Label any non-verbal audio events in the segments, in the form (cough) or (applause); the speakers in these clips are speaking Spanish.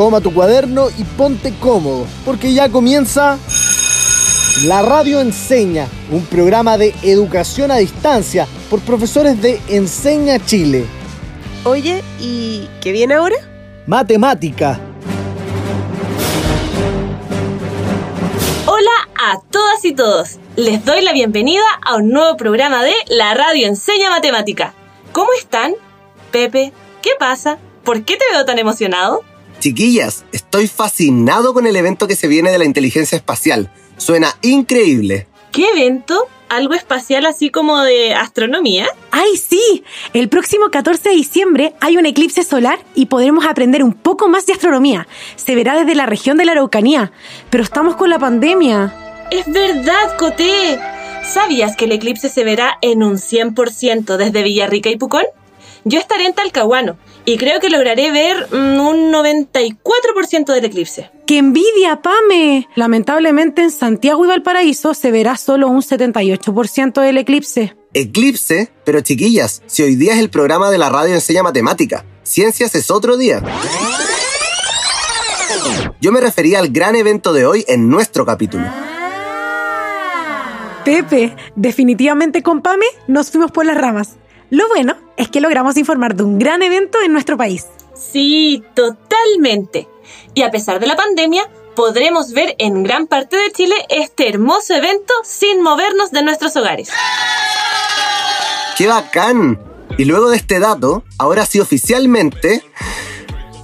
toma tu cuaderno y ponte cómodo, porque ya comienza La Radio Enseña, un programa de educación a distancia por profesores de Enseña Chile. Oye, ¿y qué viene ahora? Matemática. Hola a todas y todos. Les doy la bienvenida a un nuevo programa de La Radio Enseña Matemática. ¿Cómo están? Pepe, ¿qué pasa? ¿Por qué te veo tan emocionado? Chiquillas, estoy fascinado con el evento que se viene de la inteligencia espacial. Suena increíble. ¿Qué evento? ¿Algo espacial así como de astronomía? ¡Ay, sí! El próximo 14 de diciembre hay un eclipse solar y podremos aprender un poco más de astronomía. Se verá desde la región de la Araucanía. Pero estamos con la pandemia. Es verdad, Coté. ¿Sabías que el eclipse se verá en un 100% desde Villarrica y Pucón? Yo estaré en Talcahuano y creo que lograré ver mm, un 94% del eclipse. ¡Qué envidia, Pame! Lamentablemente en Santiago y Valparaíso se verá solo un 78% del eclipse. Eclipse, pero chiquillas, si hoy día es el programa de la radio enseña matemática, ciencias es otro día. Yo me refería al gran evento de hoy en nuestro capítulo. Pepe, definitivamente con Pame nos fuimos por las ramas. Lo bueno es que logramos informar de un gran evento en nuestro país. Sí, totalmente. Y a pesar de la pandemia, podremos ver en gran parte de Chile este hermoso evento sin movernos de nuestros hogares. ¡Qué bacán! Y luego de este dato, ahora sí oficialmente,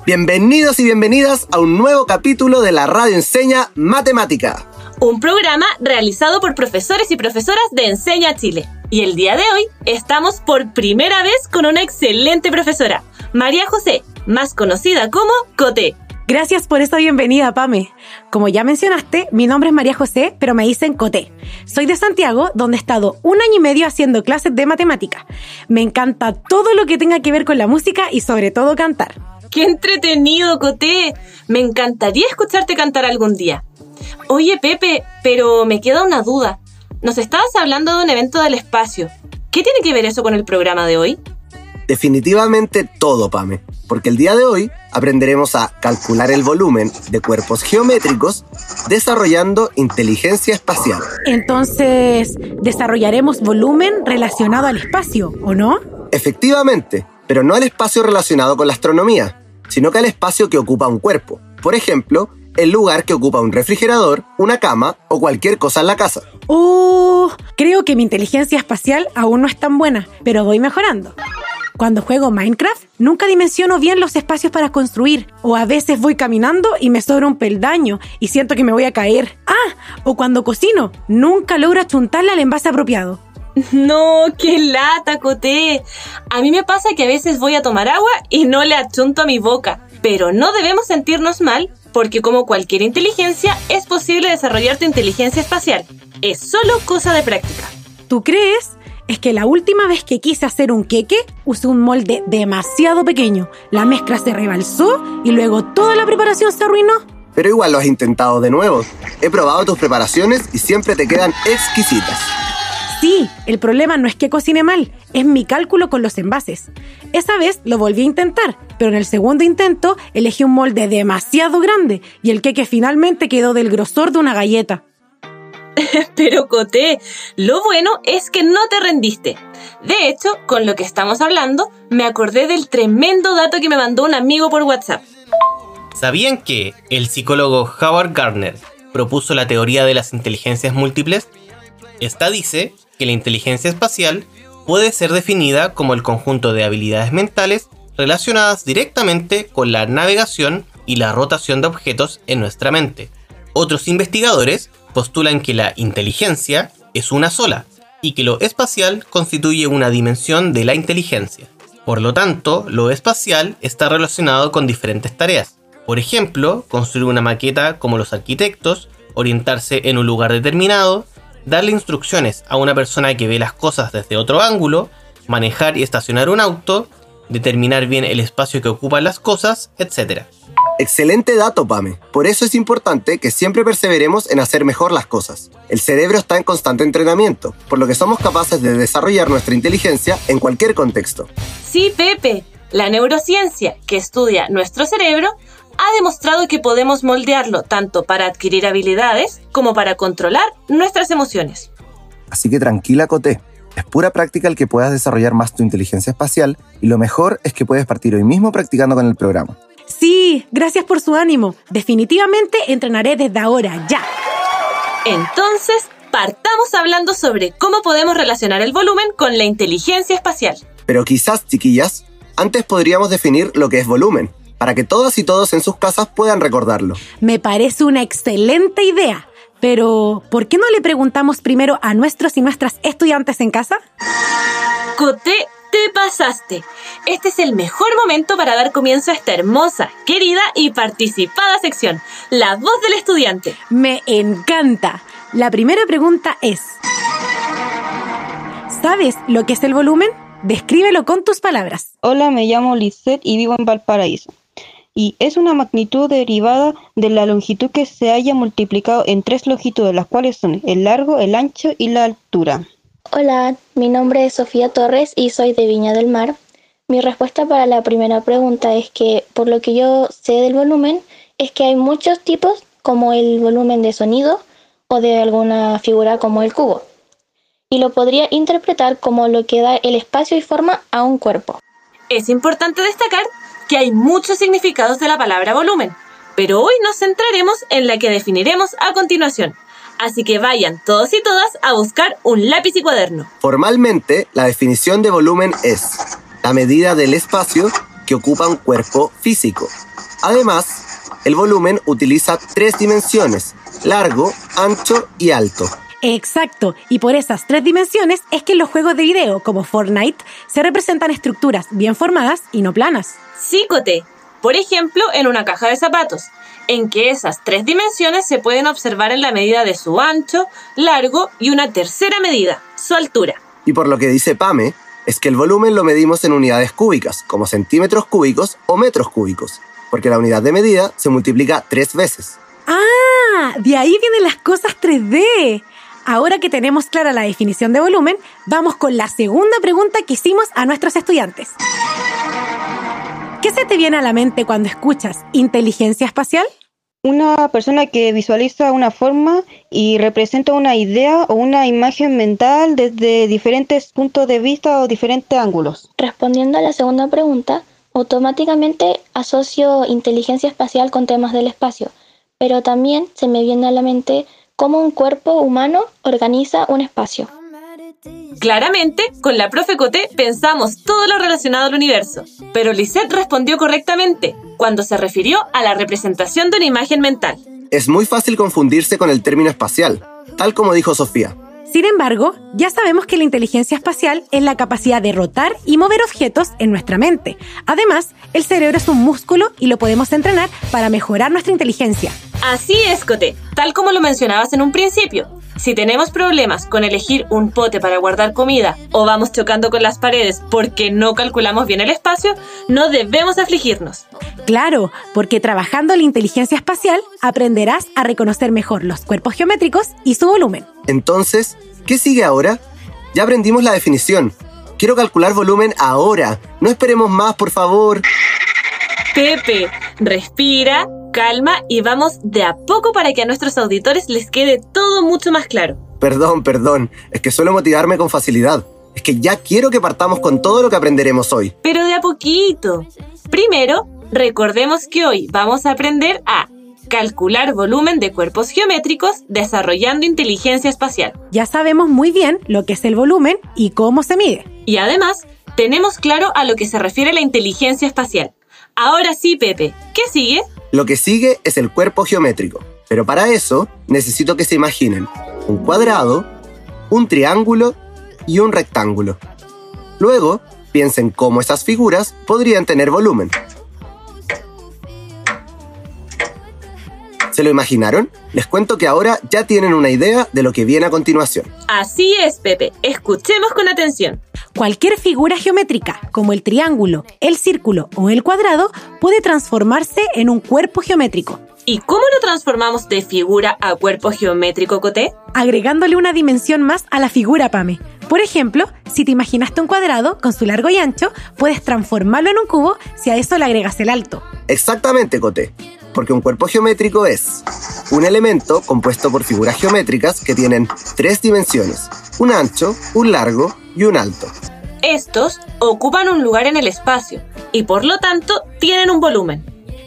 bienvenidos y bienvenidas a un nuevo capítulo de la Radio Enseña Matemática. Un programa realizado por profesores y profesoras de Enseña Chile. Y el día de hoy estamos por primera vez con una excelente profesora, María José, más conocida como Coté. Gracias por esta bienvenida, Pame. Como ya mencionaste, mi nombre es María José, pero me dicen Coté. Soy de Santiago, donde he estado un año y medio haciendo clases de matemática. Me encanta todo lo que tenga que ver con la música y sobre todo cantar. ¡Qué entretenido, Coté! Me encantaría escucharte cantar algún día. Oye, Pepe, pero me queda una duda. Nos estabas hablando de un evento del espacio. ¿Qué tiene que ver eso con el programa de hoy? Definitivamente todo, Pame, porque el día de hoy aprenderemos a calcular el volumen de cuerpos geométricos desarrollando inteligencia espacial. Entonces, desarrollaremos volumen relacionado al espacio, ¿o no? Efectivamente, pero no al espacio relacionado con la astronomía, sino que al espacio que ocupa un cuerpo. Por ejemplo, el lugar que ocupa un refrigerador, una cama o cualquier cosa en la casa. Oh, creo que mi inteligencia espacial aún no es tan buena, pero voy mejorando. Cuando juego Minecraft, nunca dimensiono bien los espacios para construir, o a veces voy caminando y me sobra un peldaño y siento que me voy a caer. Ah, o cuando cocino, nunca logro achuntarle al envase apropiado. (laughs) No, qué lata, Coté. A mí me pasa que a veces voy a tomar agua y no le achunto a mi boca. Pero no debemos sentirnos mal porque como cualquier inteligencia es posible desarrollar tu inteligencia espacial. Es solo cosa de práctica. ¿Tú crees? Es que la última vez que quise hacer un queque, usé un molde demasiado pequeño. La mezcla se rebalsó y luego toda la preparación se arruinó. Pero igual lo has intentado de nuevo. He probado tus preparaciones y siempre te quedan exquisitas. Sí, el problema no es que cocine mal, es mi cálculo con los envases. Esa vez lo volví a intentar, pero en el segundo intento elegí un molde demasiado grande y el queque finalmente quedó del grosor de una galleta. (laughs) Pero Coté, lo bueno es que no te rendiste. De hecho, con lo que estamos hablando, me acordé del tremendo dato que me mandó un amigo por WhatsApp. ¿Sabían que el psicólogo Howard Gardner propuso la teoría de las inteligencias múltiples? Esta dice que la inteligencia espacial puede ser definida como el conjunto de habilidades mentales relacionadas directamente con la navegación y la rotación de objetos en nuestra mente. Otros investigadores postulan que la inteligencia es una sola y que lo espacial constituye una dimensión de la inteligencia. Por lo tanto, lo espacial está relacionado con diferentes tareas. Por ejemplo, construir una maqueta como los arquitectos, orientarse en un lugar determinado, darle instrucciones a una persona que ve las cosas desde otro ángulo, manejar y estacionar un auto, determinar bien el espacio que ocupan las cosas, etc. Excelente dato, Pame. Por eso es importante que siempre perseveremos en hacer mejor las cosas. El cerebro está en constante entrenamiento, por lo que somos capaces de desarrollar nuestra inteligencia en cualquier contexto. Sí, Pepe. La neurociencia, que estudia nuestro cerebro, ha demostrado que podemos moldearlo tanto para adquirir habilidades como para controlar nuestras emociones. Así que tranquila, Coté. Es pura práctica el que puedas desarrollar más tu inteligencia espacial y lo mejor es que puedes partir hoy mismo practicando con el programa. Sí, gracias por su ánimo. Definitivamente entrenaré desde ahora, ya. Entonces, partamos hablando sobre cómo podemos relacionar el volumen con la inteligencia espacial. Pero quizás, chiquillas, antes podríamos definir lo que es volumen, para que todas y todos en sus casas puedan recordarlo. Me parece una excelente idea. Pero, ¿por qué no le preguntamos primero a nuestros y nuestras estudiantes en casa? Coté, te pasaste. Este es el mejor momento para dar comienzo a esta hermosa, querida y participada sección, La voz del estudiante. Me encanta. La primera pregunta es, ¿sabes lo que es el volumen? Descríbelo con tus palabras. Hola, me llamo Lisette y vivo en Valparaíso. Y es una magnitud derivada de la longitud que se haya multiplicado en tres longitudes, las cuales son el largo, el ancho y la altura. Hola, mi nombre es Sofía Torres y soy de Viña del Mar. Mi respuesta para la primera pregunta es que, por lo que yo sé del volumen, es que hay muchos tipos, como el volumen de sonido o de alguna figura como el cubo. Y lo podría interpretar como lo que da el espacio y forma a un cuerpo. Es importante destacar que hay muchos significados de la palabra volumen, pero hoy nos centraremos en la que definiremos a continuación. Así que vayan todos y todas a buscar un lápiz y cuaderno. Formalmente, la definición de volumen es la medida del espacio que ocupa un cuerpo físico. Además, el volumen utiliza tres dimensiones, largo, ancho y alto. Exacto, y por esas tres dimensiones es que en los juegos de video como Fortnite se representan estructuras bien formadas y no planas. Sí, Coté. Por ejemplo, en una caja de zapatos, en que esas tres dimensiones se pueden observar en la medida de su ancho, largo y una tercera medida, su altura. Y por lo que dice Pame, es que el volumen lo medimos en unidades cúbicas, como centímetros cúbicos o metros cúbicos, porque la unidad de medida se multiplica tres veces. Ah, de ahí vienen las cosas 3D. Ahora que tenemos clara la definición de volumen, vamos con la segunda pregunta que hicimos a nuestros estudiantes. ¿Qué se te viene a la mente cuando escuchas inteligencia espacial? Una persona que visualiza una forma y representa una idea o una imagen mental desde diferentes puntos de vista o diferentes ángulos. Respondiendo a la segunda pregunta, automáticamente asocio inteligencia espacial con temas del espacio, pero también se me viene a la mente cómo un cuerpo humano organiza un espacio. Claramente, con la profe Coté pensamos todo lo relacionado al universo, pero Lisette respondió correctamente cuando se refirió a la representación de una imagen mental. Es muy fácil confundirse con el término espacial, tal como dijo Sofía. Sin embargo, ya sabemos que la inteligencia espacial es la capacidad de rotar y mover objetos en nuestra mente. Además, el cerebro es un músculo y lo podemos entrenar para mejorar nuestra inteligencia. Así es, Coté, tal como lo mencionabas en un principio. Si tenemos problemas con elegir un pote para guardar comida o vamos chocando con las paredes porque no calculamos bien el espacio, no debemos afligirnos. Claro, porque trabajando la inteligencia espacial aprenderás a reconocer mejor los cuerpos geométricos y su volumen. Entonces, ¿qué sigue ahora? Ya aprendimos la definición. Quiero calcular volumen ahora. No esperemos más, por favor. Pepe, respira, calma y vamos de a poco para que a nuestros auditores les quede todo mucho más claro. Perdón, perdón. Es que suelo motivarme con facilidad. Es que ya quiero que partamos con todo lo que aprenderemos hoy. Pero de a poquito. Primero, recordemos que hoy vamos a aprender a calcular volumen de cuerpos geométricos desarrollando inteligencia espacial. Ya sabemos muy bien lo que es el volumen y cómo se mide. Y además, tenemos claro a lo que se refiere la inteligencia espacial. Ahora sí, Pepe, ¿qué sigue? Lo que sigue es el cuerpo geométrico. Pero para eso necesito que se imaginen un cuadrado, un triángulo y un rectángulo. Luego, piensen cómo esas figuras podrían tener volumen. ¿Se lo imaginaron? Les cuento que ahora ya tienen una idea de lo que viene a continuación. Así es, Pepe. Escuchemos con atención. Cualquier figura geométrica, como el triángulo, el círculo o el cuadrado, puede transformarse en un cuerpo geométrico. ¿Y cómo lo transformamos de figura a cuerpo geométrico, Coté? Agregándole una dimensión más a la figura, Pame. Por ejemplo, si te imaginaste un cuadrado con su largo y ancho, puedes transformarlo en un cubo si a eso le agregas el alto. Exactamente, Coté. Porque un cuerpo geométrico es un elemento compuesto por figuras geométricas que tienen tres dimensiones, un ancho, un largo y un alto. Estos ocupan un lugar en el espacio y por lo tanto tienen un volumen.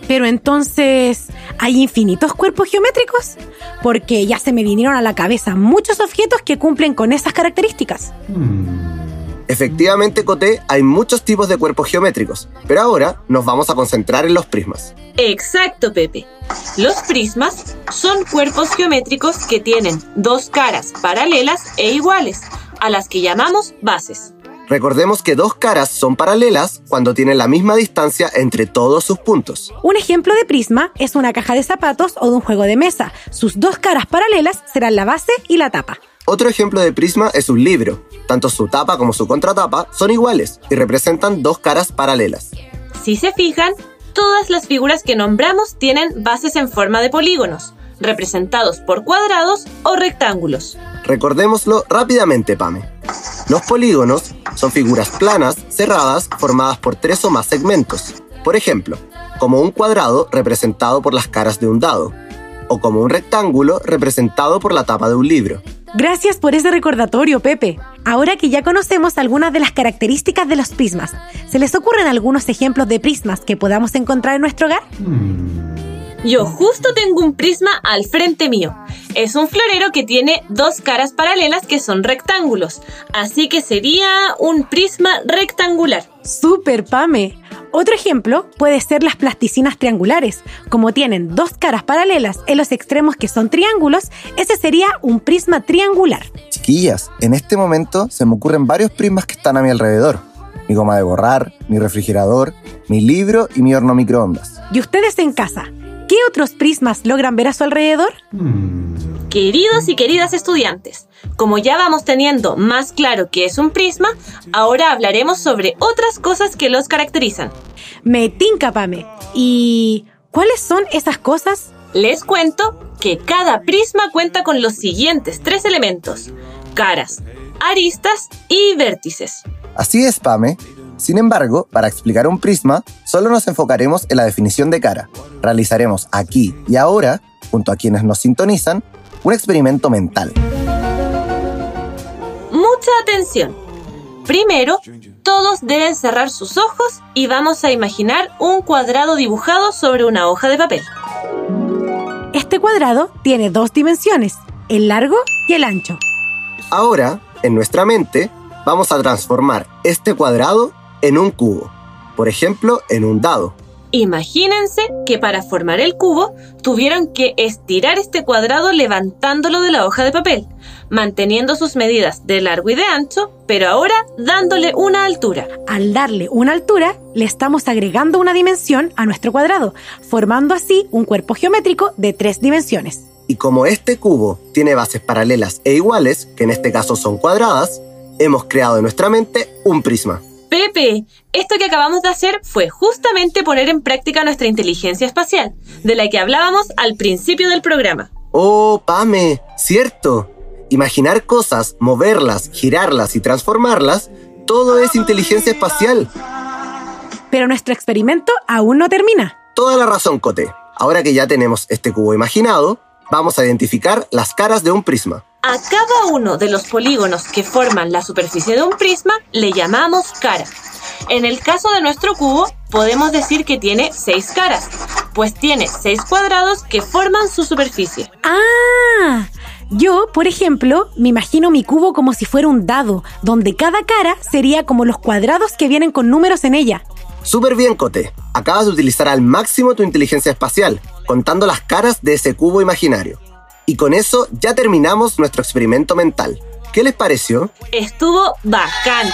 Pero entonces, ¿hay infinitos cuerpos geométricos? Porque ya se me vinieron a la cabeza muchos objetos que cumplen con esas características. Efectivamente, Coté, hay muchos tipos de cuerpos geométricos, pero ahora nos vamos a concentrar en los prismas. Exacto, Pepe. Los prismas son cuerpos geométricos que tienen dos caras paralelas e iguales, a las que llamamos bases. Recordemos que dos caras son paralelas cuando tienen la misma distancia entre todos sus puntos. Un ejemplo de prisma es una caja de zapatos o de un juego de mesa. Sus dos caras paralelas serán la base y la tapa. Otro ejemplo de prisma es un libro. Tanto su tapa como su contratapa son iguales y representan dos caras paralelas. Si se fijan, todas las figuras que nombramos tienen bases en forma de polígonos, representados por cuadrados o rectángulos. Recordémoslo rápidamente, Pame. Los polígonos son figuras planas, cerradas, formadas por tres o más segmentos. Por ejemplo, como un cuadrado representado por las caras de un dado, o como un rectángulo representado por la tapa de un libro. Gracias por ese recordatorio, Pepe. Ahora que ya conocemos algunas de las características de los prismas, ¿se les ocurren algunos ejemplos de prismas que podamos encontrar en nuestro hogar? Yo justo tengo un prisma al frente mío. Es un florero que tiene dos caras paralelas que son rectángulos, así que sería un prisma rectangular. Super, Pame. Otro ejemplo puede ser las plasticinas triangulares. Como tienen dos caras paralelas en los extremos que son triángulos, ese sería un prisma triangular. Chiquillas, en este momento se me ocurren varios prismas que están a mi alrededor. Mi goma de borrar, mi refrigerador, mi libro y mi horno microondas. ¿Y ustedes en casa? ¿Qué otros prismas logran ver a su alrededor? Queridos y queridas estudiantes, como ya vamos teniendo más claro qué es un prisma, ahora hablaremos sobre otras cosas que los caracterizan. Me tinca, Pame. ¿Y cuáles son esas cosas? Les cuento que cada prisma cuenta con los siguientes tres elementos: caras, aristas y vértices. Así es, Pame. Sin embargo, para explicar un prisma, solo nos enfocaremos en la definición de cara. Realizaremos aquí y ahora, junto a quienes nos sintonizan, un experimento mental. Mucha atención. Primero, todos deben cerrar sus ojos y vamos a imaginar un cuadrado dibujado sobre una hoja de papel. Este cuadrado tiene dos dimensiones, el largo y el ancho. Ahora, en nuestra mente, vamos a transformar este cuadrado en un cubo. Por ejemplo, en un dado. Imagínense que para formar el cubo tuvieron que estirar este cuadrado levantándolo de la hoja de papel, manteniendo sus medidas de largo y de ancho, pero ahora dándole una altura. Al darle una altura, le estamos agregando una dimensión a nuestro cuadrado, formando así un cuerpo geométrico de tres dimensiones. Y como este cubo tiene bases paralelas e iguales, que en este caso son cuadradas, hemos creado en nuestra mente un prisma. Pepe, esto que acabamos de hacer fue justamente poner en práctica nuestra inteligencia espacial, de la que hablábamos al principio del programa. Oh, Pame, cierto. Imaginar cosas, moverlas, girarlas y transformarlas, todo es inteligencia espacial. Pero nuestro experimento aún no termina. Toda la razón, Cote. Ahora que ya tenemos este cubo imaginado, vamos a identificar las caras de un prisma. A cada uno de los polígonos que forman la superficie de un prisma le llamamos cara. En el caso de nuestro cubo, podemos decir que tiene seis caras, pues tiene seis cuadrados que forman su superficie. Ah, yo, por ejemplo, me imagino mi cubo como si fuera un dado, donde cada cara sería como los cuadrados que vienen con números en ella. Súper bien, Cote. Acabas de utilizar al máximo tu inteligencia espacial, contando las caras de ese cubo imaginario. Y con eso ya terminamos nuestro experimento mental. ¿Qué les pareció? Estuvo bacán.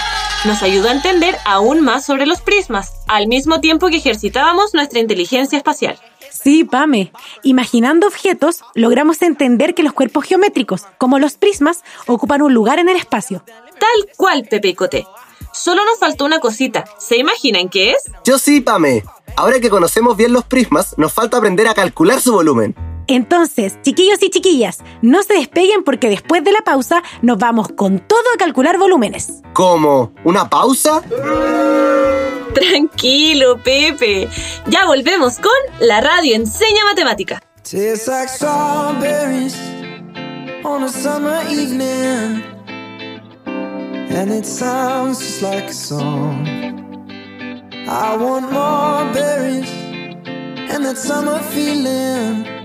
Nos ayudó a entender aún más sobre los prismas, al mismo tiempo que ejercitábamos nuestra inteligencia espacial. Sí, Pame. Imaginando objetos, logramos entender que los cuerpos geométricos, como los prismas, ocupan un lugar en el espacio. Tal cual, Pepe Cote. Solo nos faltó una cosita. ¿Se imaginan qué es? Yo sí, Pame. Ahora que conocemos bien los prismas, nos falta aprender a calcular su volumen. Entonces, chiquillos y chiquillas, no se despeguen porque después de la pausa nos vamos con todo a calcular volúmenes. ¿Cómo? ¿Una pausa? Tranquilo, Pepe. Ya volvemos con la radio Enseña Matemática. Tastes like strawberries on a summer evening, and it sounds just like a song. I want more berries and that summer feeling.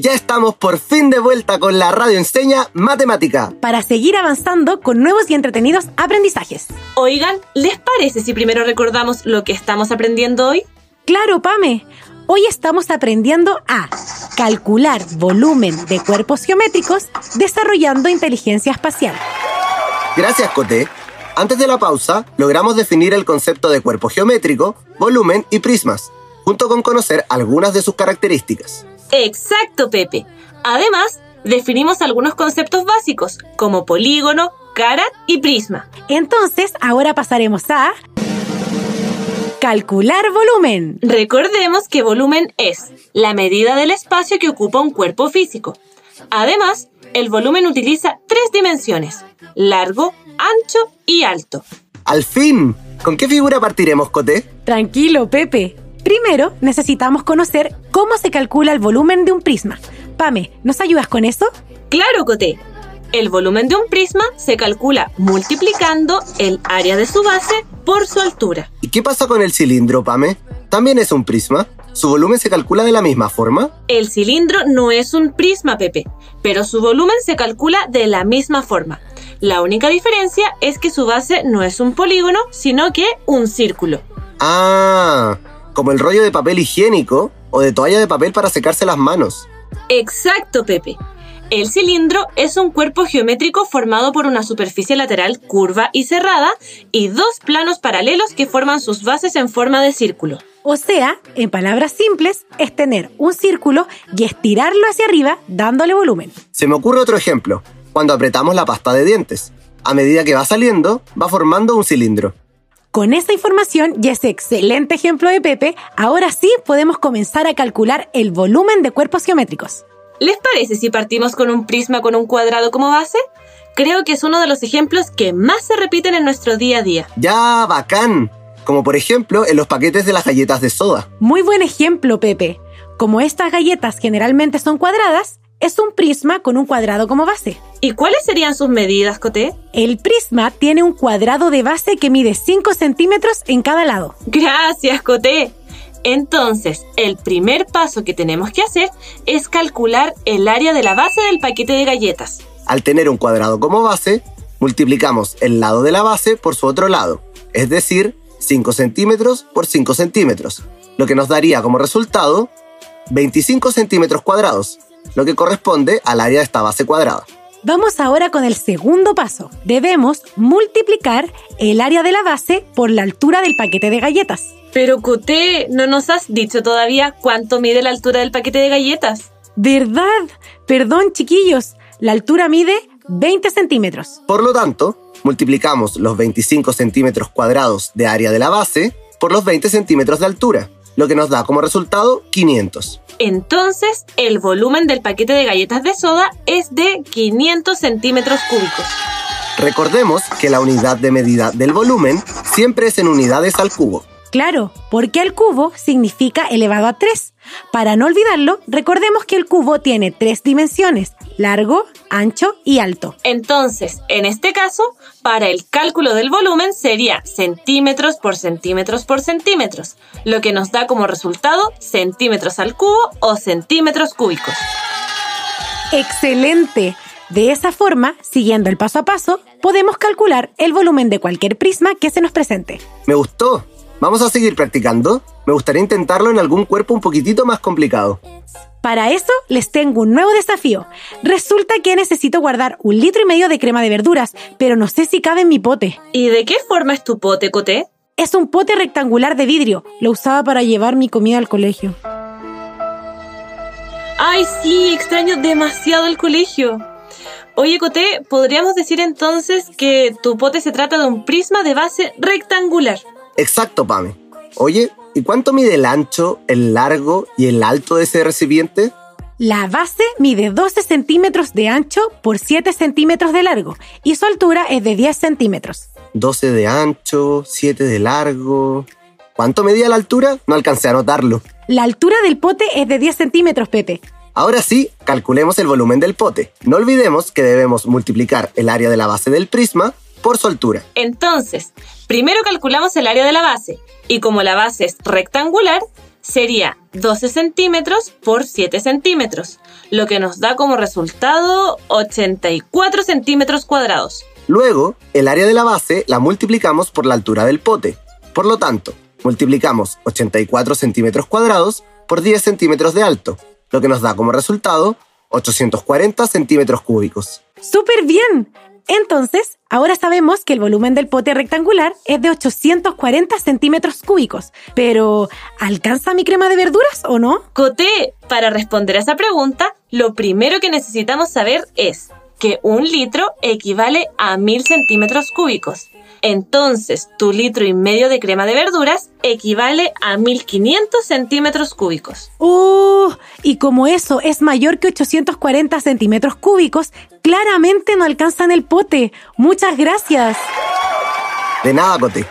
Y ya estamos por fin de vuelta con la radio enseña matemática. Para seguir avanzando con nuevos y entretenidos aprendizajes. Oigan, ¿les parece si primero recordamos lo que estamos aprendiendo hoy? Claro, Pame. Hoy estamos aprendiendo a calcular volumen de cuerpos geométricos desarrollando inteligencia espacial. Gracias, Coté. Antes de la pausa, logramos definir el concepto de cuerpo geométrico, volumen y prismas, junto con conocer algunas de sus características. Exacto, Pepe. Además, definimos algunos conceptos básicos, como polígono, cara y prisma. Entonces, ahora pasaremos a calcular volumen. Recordemos que volumen es la medida del espacio que ocupa un cuerpo físico. Además, el volumen utiliza tres dimensiones, largo, ancho y alto. Al fin, ¿con qué figura partiremos, Coté? Tranquilo, Pepe. Primero, necesitamos conocer cómo se calcula el volumen de un prisma. Pame, ¿nos ayudas con eso? Claro, Coté. El volumen de un prisma se calcula multiplicando el área de su base por su altura. ¿Y qué pasa con el cilindro, Pame? ¿También es un prisma? ¿Su volumen se calcula de la misma forma? El cilindro no es un prisma, Pepe, pero su volumen se calcula de la misma forma. La única diferencia es que su base no es un polígono, sino que un círculo. Ah, como el rollo de papel higiénico o de toalla de papel para secarse las manos. Exacto, Pepe. El cilindro es un cuerpo geométrico formado por una superficie lateral curva y cerrada y dos planos paralelos que forman sus bases en forma de círculo. O sea, en palabras simples, es tener un círculo y estirarlo hacia arriba dándole volumen. Se me ocurre otro ejemplo, cuando apretamos la pasta de dientes. A medida que va saliendo, va formando un cilindro. Con esta información y ese excelente ejemplo de Pepe, ahora sí podemos comenzar a calcular el volumen de cuerpos geométricos. ¿Les parece si partimos con un prisma con un cuadrado como base? Creo que es uno de los ejemplos que más se repiten en nuestro día a día. ¡Ya, bacán! Como por ejemplo en los paquetes de las galletas de soda. Muy buen ejemplo, Pepe. Como estas galletas generalmente son cuadradas, es un prisma con un cuadrado como base. ¿Y cuáles serían sus medidas, Coté? El prisma tiene un cuadrado de base que mide 5 centímetros en cada lado. Gracias, Coté. Entonces, el primer paso que tenemos que hacer es calcular el área de la base del paquete de galletas. Al tener un cuadrado como base, multiplicamos el lado de la base por su otro lado, es decir, 5 centímetros por 5 centímetros, lo que nos daría como resultado 25 centímetros cuadrados, lo que corresponde al área de esta base cuadrada. Vamos ahora con el segundo paso. Debemos multiplicar el área de la base por la altura del paquete de galletas. Pero Coté, ¿no nos has dicho todavía cuánto mide la altura del paquete de galletas? ¿Verdad? Perdón, chiquillos. La altura mide 20 centímetros. Por lo tanto, multiplicamos los 25 centímetros cuadrados de área de la base por los 20 centímetros de altura, lo que nos da como resultado 500. Entonces, el volumen del paquete de galletas de soda es de 500 centímetros cúbicos. Recordemos que la unidad de medida del volumen siempre es en unidades al cubo. Claro, porque el cubo significa elevado a 3. Para no olvidarlo, recordemos que el cubo tiene tres dimensiones, largo, ancho y alto. Entonces, en este caso, para el cálculo del volumen sería centímetros por centímetros por centímetros, lo que nos da como resultado centímetros al cubo o centímetros cúbicos. ¡Excelente! De esa forma, siguiendo el paso a paso, podemos calcular el volumen de cualquier prisma que se nos presente. Me gustó. Vamos a seguir practicando. Me gustaría intentarlo en algún cuerpo un poquitito más complicado. Para eso les tengo un nuevo desafío. Resulta que necesito guardar un litro y medio de crema de verduras, pero no sé si cabe en mi pote. ¿Y de qué forma es tu pote, Coté? Es un pote rectangular de vidrio. Lo usaba para llevar mi comida al colegio. Ay, sí, extraño demasiado el colegio. Oye, Coté, podríamos decir entonces que tu pote se trata de un prisma de base rectangular. Exacto, Pame. Oye, ¿y cuánto mide el ancho, el largo y el alto de ese recipiente? La base mide 12 centímetros de ancho por 7 centímetros de largo y su altura es de 10 centímetros. 12 de ancho, 7 de largo. ¿Cuánto medía la altura? No alcancé a notarlo. La altura del pote es de 10 centímetros, Pepe. Ahora sí, calculemos el volumen del pote. No olvidemos que debemos multiplicar el área de la base del prisma por su altura. Entonces, primero calculamos el área de la base y como la base es rectangular, sería 12 centímetros por 7 centímetros, lo que nos da como resultado 84 centímetros cuadrados. Luego, el área de la base la multiplicamos por la altura del pote. Por lo tanto, multiplicamos 84 centímetros cuadrados por 10 centímetros de alto, lo que nos da como resultado 840 centímetros cúbicos. ¡Súper bien! Entonces, ahora sabemos que el volumen del pote rectangular es de 840 centímetros cúbicos. Pero, ¿alcanza mi crema de verduras o no? Coté, para responder a esa pregunta, lo primero que necesitamos saber es que un litro equivale a 1000 centímetros cúbicos. Entonces, tu litro y medio de crema de verduras equivale a 1500 centímetros cúbicos. ¡Uh! Y como eso es mayor que 840 centímetros cúbicos, claramente no alcanzan el pote. Muchas gracias. De nada, Cote.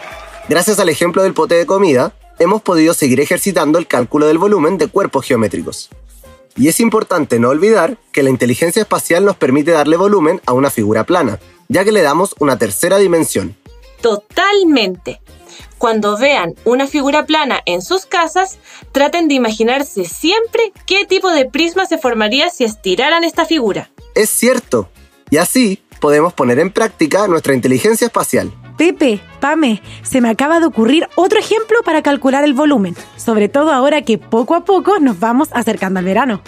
Gracias al ejemplo del pote de comida, hemos podido seguir ejercitando el cálculo del volumen de cuerpos geométricos. Y es importante no olvidar que la inteligencia espacial nos permite darle volumen a una figura plana, ya que le damos una tercera dimensión. Totalmente. Cuando vean una figura plana en sus casas, traten de imaginarse siempre qué tipo de prisma se formaría si estiraran esta figura. Es cierto. Y así podemos poner en práctica nuestra inteligencia espacial. Pepe, Pame, se me acaba de ocurrir otro ejemplo para calcular el volumen, sobre todo ahora que poco a poco nos vamos acercando al verano.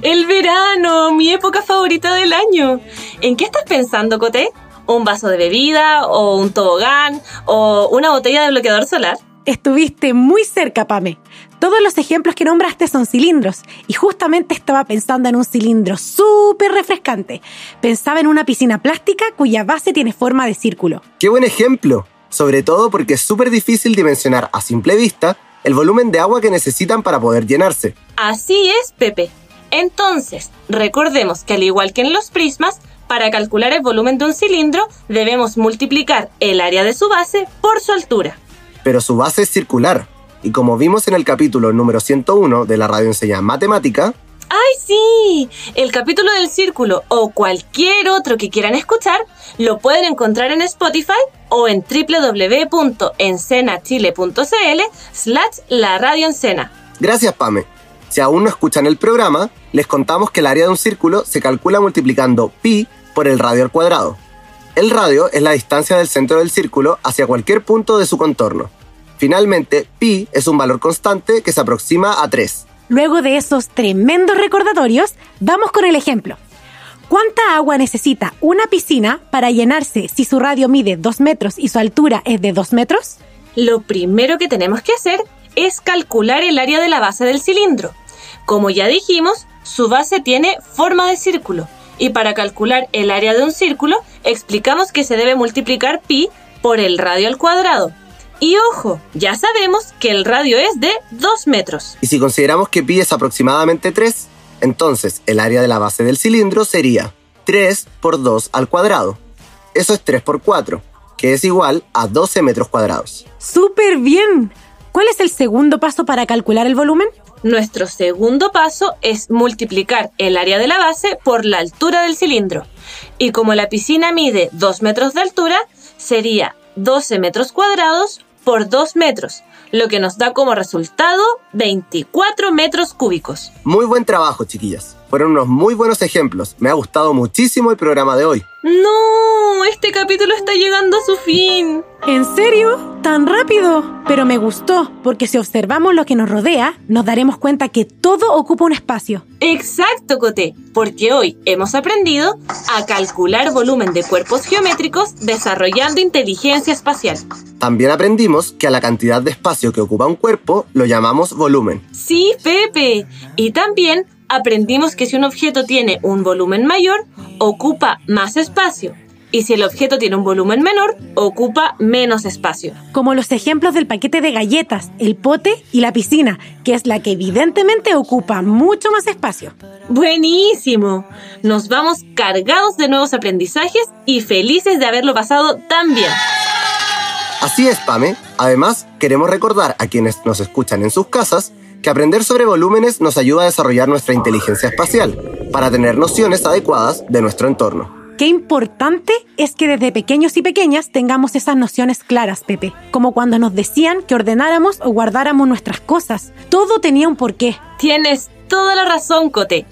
El verano, mi época favorita del año. ¿En qué estás pensando, Coté? ¿Un vaso de bebida o un tobogán o una botella de bloqueador solar? Estuviste muy cerca, Pame. Todos los ejemplos que nombraste son cilindros y justamente estaba pensando en un cilindro súper refrescante. Pensaba en una piscina plástica cuya base tiene forma de círculo. ¡Qué buen ejemplo! Sobre todo porque es súper difícil dimensionar a simple vista el volumen de agua que necesitan para poder llenarse. Así es, Pepe. Entonces, recordemos que al igual que en los prismas, para calcular el volumen de un cilindro debemos multiplicar el área de su base por su altura. Pero su base es circular. Y como vimos en el capítulo número 101 de la radio enseña matemática, ¡Ay, sí! El capítulo del círculo o cualquier otro que quieran escuchar lo pueden encontrar en Spotify o en www.encenachile.cl slash la radio encena. Gracias, Pame. Si aún no escuchan el programa, les contamos que el área de un círculo se calcula multiplicando pi por el radio al cuadrado. El radio es la distancia del centro del círculo hacia cualquier punto de su contorno. Finalmente, pi es un valor constante que se aproxima a 3. Luego de esos tremendos recordatorios, vamos con el ejemplo. ¿Cuánta agua necesita una piscina para llenarse si su radio mide 2 metros y su altura es de 2 metros? Lo primero que tenemos que hacer es calcular el área de la base del cilindro. Como ya dijimos, su base tiene forma de círculo y para calcular el área de un círculo explicamos que se debe multiplicar pi por el radio al cuadrado. Y ojo, ya sabemos que el radio es de 2 metros. Y si consideramos que pi es aproximadamente 3, entonces el área de la base del cilindro sería 3 por 2 al cuadrado. Eso es 3 por 4, que es igual a 12 metros cuadrados. ¡Súper bien! ¿Cuál es el segundo paso para calcular el volumen? Nuestro segundo paso es multiplicar el área de la base por la altura del cilindro. Y como la piscina mide 2 metros de altura, sería 12 metros cuadrados por 2 metros, lo que nos da como resultado 24 metros cúbicos. Muy buen trabajo, chiquillas. Fueron unos muy buenos ejemplos. Me ha gustado muchísimo el programa de hoy. No, este capítulo está llegando a su fin. ¿En serio? ¿Tan rápido? Pero me gustó, porque si observamos lo que nos rodea, nos daremos cuenta que todo ocupa un espacio. Exacto, Coté, porque hoy hemos aprendido a calcular volumen de cuerpos geométricos desarrollando inteligencia espacial. También aprendimos que a la cantidad de espacio que ocupa un cuerpo lo llamamos volumen. Sí, Pepe. Y también aprendimos que si un objeto tiene un volumen mayor, ocupa más espacio. Y si el objeto tiene un volumen menor, ocupa menos espacio. Como los ejemplos del paquete de galletas, el pote y la piscina, que es la que evidentemente ocupa mucho más espacio. Buenísimo. Nos vamos cargados de nuevos aprendizajes y felices de haberlo pasado tan bien. Así es, Pame. Además, queremos recordar a quienes nos escuchan en sus casas que aprender sobre volúmenes nos ayuda a desarrollar nuestra inteligencia espacial, para tener nociones adecuadas de nuestro entorno. Qué importante es que desde pequeños y pequeñas tengamos esas nociones claras, Pepe. Como cuando nos decían que ordenáramos o guardáramos nuestras cosas. Todo tenía un porqué. Tienes toda la razón, Cote.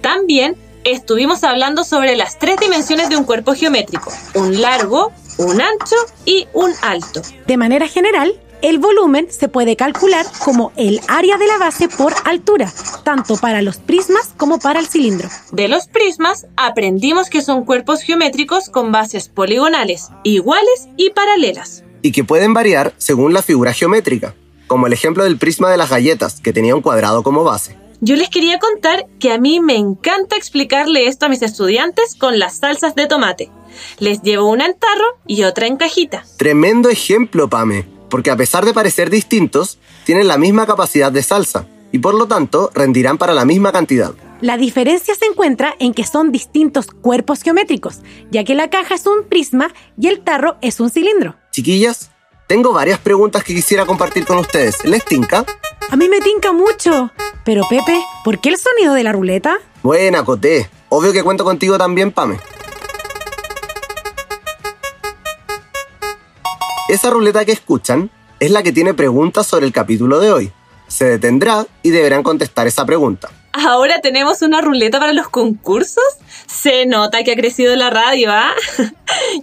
También estuvimos hablando sobre las tres dimensiones de un cuerpo geométrico. Un largo, un ancho y un alto. De manera general, el volumen se puede calcular como el área de la base por altura, tanto para los prismas como para el cilindro. De los prismas aprendimos que son cuerpos geométricos con bases poligonales, iguales y paralelas. Y que pueden variar según la figura geométrica, como el ejemplo del prisma de las galletas, que tenía un cuadrado como base. Yo les quería contar que a mí me encanta explicarle esto a mis estudiantes con las salsas de tomate. Les llevo una en tarro y otra en cajita. Tremendo ejemplo, Pame, porque a pesar de parecer distintos, tienen la misma capacidad de salsa y por lo tanto rendirán para la misma cantidad. La diferencia se encuentra en que son distintos cuerpos geométricos, ya que la caja es un prisma y el tarro es un cilindro. Chiquillas, tengo varias preguntas que quisiera compartir con ustedes. ¿Les tinca? A mí me tinca mucho. Pero Pepe, ¿por qué el sonido de la ruleta? Buena, Coté. Obvio que cuento contigo también, Pame. Esa ruleta que escuchan es la que tiene preguntas sobre el capítulo de hoy. Se detendrá y deberán contestar esa pregunta. Ahora tenemos una ruleta para los concursos. Se nota que ha crecido la radio, ¿ah? (laughs)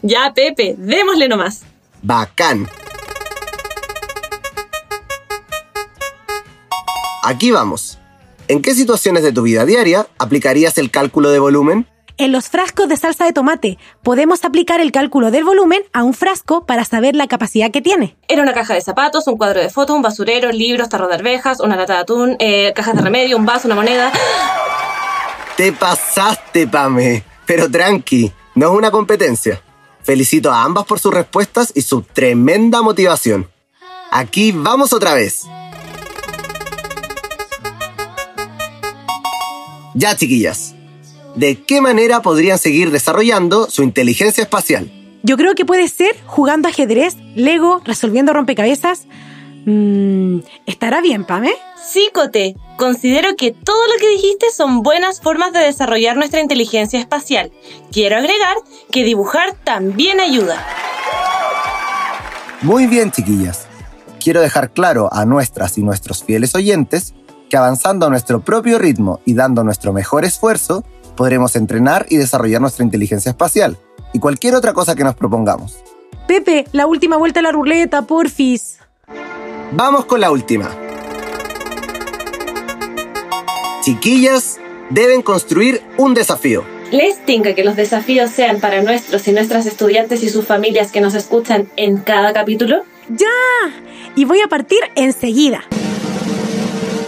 ya, Pepe, démosle nomás. Bacán. Aquí vamos. ¿En qué situaciones de tu vida diaria aplicarías el cálculo de volumen? En los frascos de salsa de tomate podemos aplicar el cálculo del volumen a un frasco para saber la capacidad que tiene. Era una caja de zapatos, un cuadro de fotos, un basurero, libros, tarro de arvejas, una lata de atún, eh, cajas de remedio, un vaso, una moneda. Te pasaste, Pame. Pero tranqui, no es una competencia. Felicito a ambas por sus respuestas y su tremenda motivación. Aquí vamos otra vez. Ya, chiquillas. ¿De qué manera podrían seguir desarrollando su inteligencia espacial? Yo creo que puede ser jugando ajedrez, Lego, resolviendo rompecabezas. Mm, ¿Estará bien, Pame? Sí, Cote. Considero que todo lo que dijiste son buenas formas de desarrollar nuestra inteligencia espacial. Quiero agregar que dibujar también ayuda. Muy bien, chiquillas. Quiero dejar claro a nuestras y nuestros fieles oyentes que avanzando a nuestro propio ritmo y dando nuestro mejor esfuerzo, podremos entrenar y desarrollar nuestra inteligencia espacial y cualquier otra cosa que nos propongamos. Pepe, la última vuelta a la ruleta, porfis. Vamos con la última. Chiquillas deben construir un desafío. ¿Les tinca que los desafíos sean para nuestros y nuestras estudiantes y sus familias que nos escuchan en cada capítulo? ¡Ya! Y voy a partir enseguida.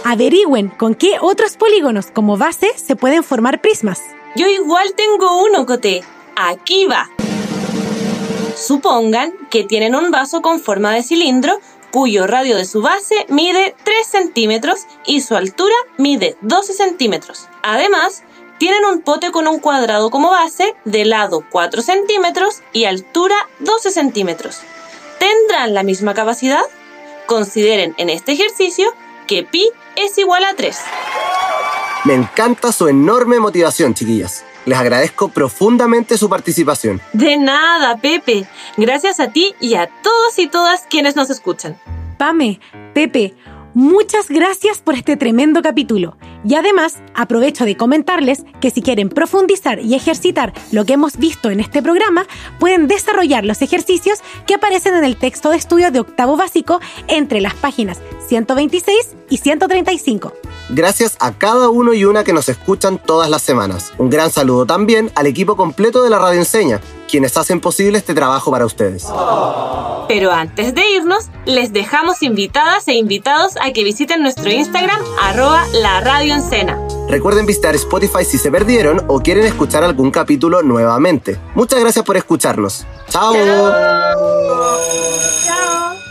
Averigüen con qué otros polígonos como base se pueden formar prismas. Yo igual tengo uno, Coté. Aquí va. Supongan que tienen un vaso con forma de cilindro cuyo radio de su base mide 3 centímetros y su altura mide 12 centímetros. Además, tienen un pote con un cuadrado como base de lado 4 centímetros y altura 12 centímetros. ¿Tendrán la misma capacidad? Consideren en este ejercicio que pi es igual a 3. Me encanta su enorme motivación, chiquillas. Les agradezco profundamente su participación. De nada, Pepe. Gracias a ti y a todos y todas quienes nos escuchan. Pame, Pepe, muchas gracias por este tremendo capítulo. Y además, aprovecho de comentarles que si quieren profundizar y ejercitar lo que hemos visto en este programa, pueden desarrollar los ejercicios que aparecen en el texto de estudio de octavo básico entre las páginas 126 y 135. Gracias a cada uno y una que nos escuchan todas las semanas. Un gran saludo también al equipo completo de la Radio Enseña, quienes hacen posible este trabajo para ustedes. Pero antes de irnos, les dejamos invitadas e invitados a que visiten nuestro Instagram, arroba la radio Encena. Recuerden visitar Spotify si se perdieron o quieren escuchar algún capítulo nuevamente. Muchas gracias por escucharnos. ¡Chao!